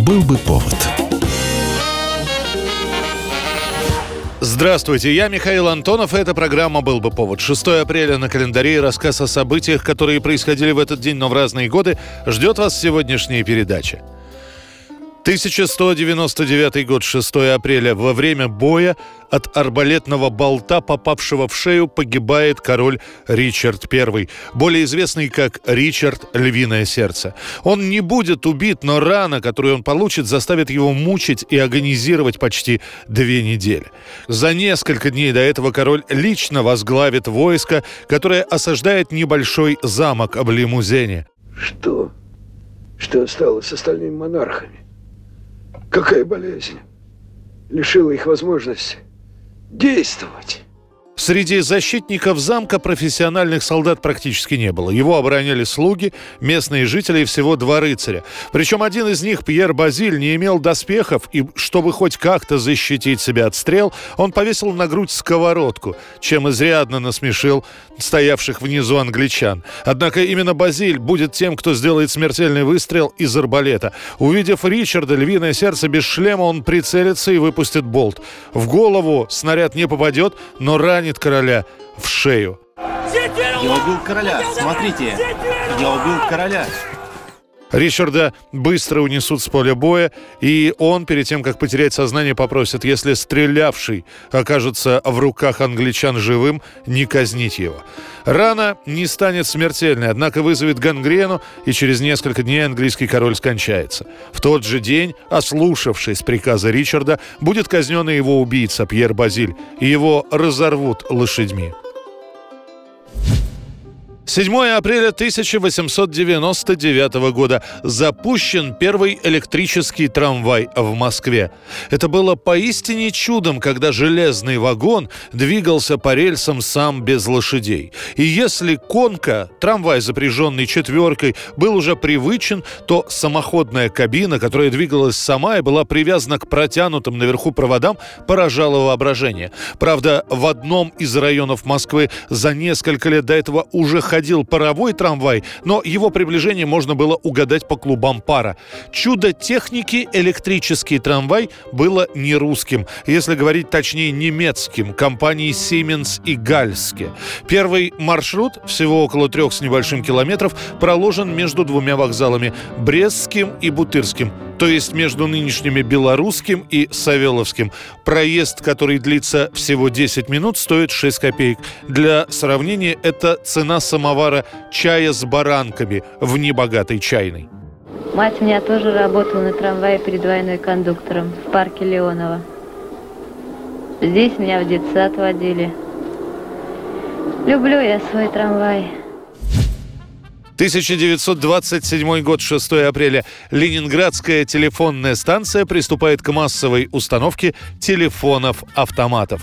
Был бы повод. Здравствуйте, я Михаил Антонов, и эта программа «Был бы повод». 6 апреля на календаре и рассказ о событиях, которые происходили в этот день, но в разные годы, ждет вас сегодняшняя передача. 1199 год, 6 апреля. Во время боя от арбалетного болта, попавшего в шею, погибает король Ричард I, более известный как Ричард Львиное Сердце. Он не будет убит, но рана, которую он получит, заставит его мучить и агонизировать почти две недели. За несколько дней до этого король лично возглавит войско, которое осаждает небольшой замок об Лимузене. Что? Что стало с остальными монархами? Какая болезнь лишила их возможности действовать? Среди защитников замка профессиональных солдат практически не было. Его обороняли слуги, местные жители и всего два рыцаря. Причем один из них, Пьер Базиль, не имел доспехов, и чтобы хоть как-то защитить себя от стрел, он повесил на грудь сковородку, чем изрядно насмешил стоявших внизу англичан. Однако именно Базиль будет тем, кто сделает смертельный выстрел из арбалета. Увидев Ричарда, львиное сердце без шлема, он прицелится и выпустит болт. В голову снаряд не попадет, но ранит ранит короля в шею. Я убил короля, смотрите, я убил короля. Ричарда быстро унесут с поля боя, и он, перед тем, как потерять сознание, попросит, если стрелявший окажется в руках англичан живым, не казнить его. Рана не станет смертельной, однако вызовет гангрену, и через несколько дней английский король скончается. В тот же день, ослушавшись приказа Ричарда, будет казнен и его убийца Пьер Базиль, и его разорвут лошадьми. 7 апреля 1899 года запущен первый электрический трамвай в Москве. Это было поистине чудом, когда железный вагон двигался по рельсам сам без лошадей. И если конка, трамвай, запряженный четверкой, был уже привычен, то самоходная кабина, которая двигалась сама и была привязана к протянутым наверху проводам, поражала воображение. Правда, в одном из районов Москвы за несколько лет до этого уже ходили ходил паровой трамвай, но его приближение можно было угадать по клубам пара. Чудо техники электрический трамвай было не русским, если говорить точнее немецким, компании Siemens и Гальске. Первый маршрут, всего около трех с небольшим километров, проложен между двумя вокзалами – Брестским и Бутырским – то есть между нынешними Белорусским и Савеловским. Проезд, который длится всего 10 минут, стоит 6 копеек. Для сравнения, это цена самовара чая с баранками в небогатой чайной. Мать у меня тоже работала на трамвае перед войной кондуктором в парке Леонова. Здесь меня в детсад водили. Люблю я свой трамвай. 1927 год, 6 апреля. Ленинградская телефонная станция приступает к массовой установке телефонов-автоматов.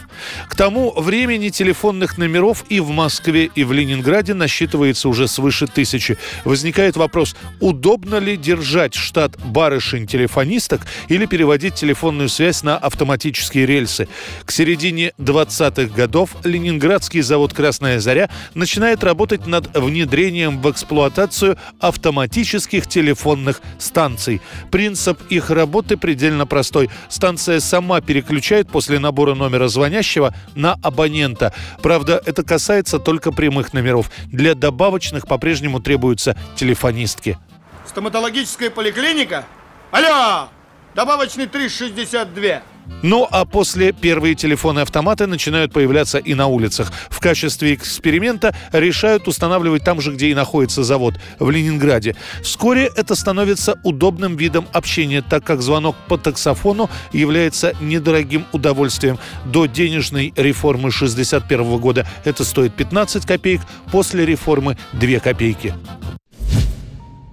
К тому времени телефонных номеров и в Москве, и в Ленинграде насчитывается уже свыше тысячи. Возникает вопрос, удобно ли держать штат барышень-телефонисток или переводить телефонную связь на автоматические рельсы. К середине 20-х годов Ленинградский завод «Красная заря» начинает работать над внедрением в эксплуатацию эксплуатацию автоматических телефонных станций. Принцип их работы предельно простой. Станция сама переключает после набора номера звонящего на абонента. Правда, это касается только прямых номеров. Для добавочных по-прежнему требуются телефонистки. Стоматологическая поликлиника? Алло! Добавочный 362. Ну а после первые телефоны-автоматы начинают появляться и на улицах. В качестве эксперимента решают устанавливать там же, где и находится завод, в Ленинграде. Вскоре это становится удобным видом общения, так как звонок по таксофону является недорогим удовольствием. До денежной реформы 61 года это стоит 15 копеек, после реформы 2 копейки.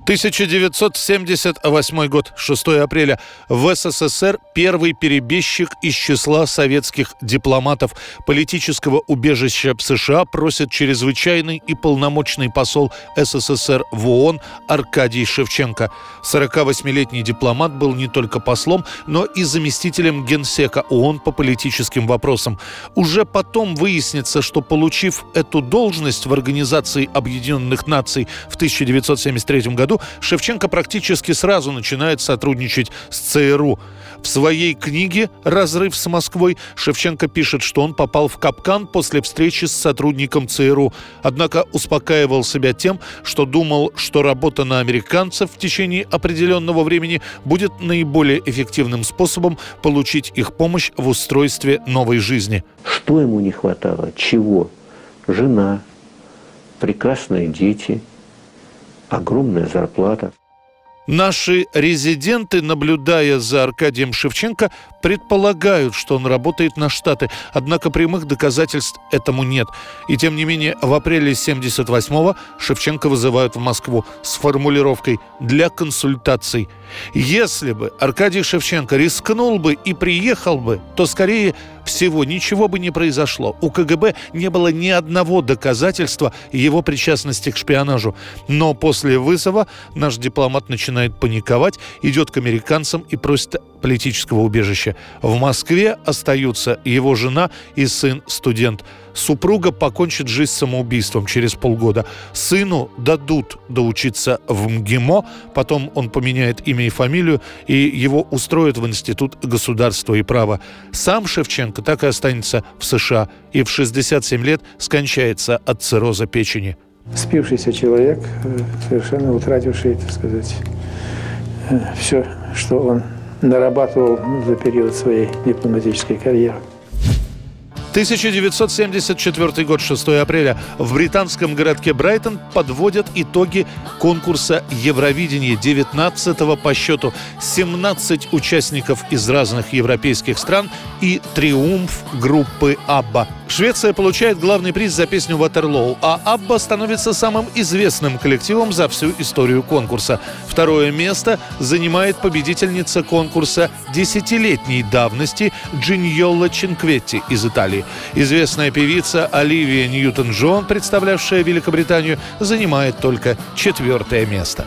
1978 год, 6 апреля. В СССР первый перебежчик из числа советских дипломатов политического убежища в США просит чрезвычайный и полномочный посол СССР в ООН Аркадий Шевченко. 48-летний дипломат был не только послом, но и заместителем генсека ООН по политическим вопросам. Уже потом выяснится, что получив эту должность в Организации Объединенных Наций в 1973 году, году Шевченко практически сразу начинает сотрудничать с ЦРУ. В своей книге «Разрыв с Москвой» Шевченко пишет, что он попал в капкан после встречи с сотрудником ЦРУ, однако успокаивал себя тем, что думал, что работа на американцев в течение определенного времени будет наиболее эффективным способом получить их помощь в устройстве новой жизни. Что ему не хватало? Чего? Жена, прекрасные дети, огромная зарплата – Наши резиденты, наблюдая за Аркадием Шевченко, предполагают, что он работает на Штаты, однако прямых доказательств этому нет. И тем не менее, в апреле 78-го Шевченко вызывают в Москву с формулировкой «для консультаций». Если бы Аркадий Шевченко рискнул бы и приехал бы, то скорее всего ничего бы не произошло. У КГБ не было ни одного доказательства его причастности к шпионажу. Но после вызова наш дипломат начинает паниковать, идет к американцам и просит политического убежища. В Москве остаются его жена и сын-студент. Супруга покончит жизнь самоубийством через полгода. Сыну дадут доучиться в МГИМО, потом он поменяет имя и фамилию, и его устроят в Институт государства и права. Сам Шевченко так и останется в США и в 67 лет скончается от цирроза печени. Спившийся человек, э, совершенно утративший, так сказать, э, все, что он нарабатывал за период своей дипломатической карьеры. 1974 год, 6 апреля. В британском городке Брайтон подводят итоги конкурса Евровидения 19 по счету. 17 участников из разных европейских стран и триумф группы «Абба». Швеция получает главный приз за песню «Ватерлоу», а «Абба» становится самым известным коллективом за всю историю конкурса. Второе место занимает победительница конкурса десятилетней давности Джиньолла Чинкветти из Италии. Известная певица Оливия Ньютон-Джон, представлявшая Великобританию, занимает только четвертое место.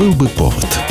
Был бы повод.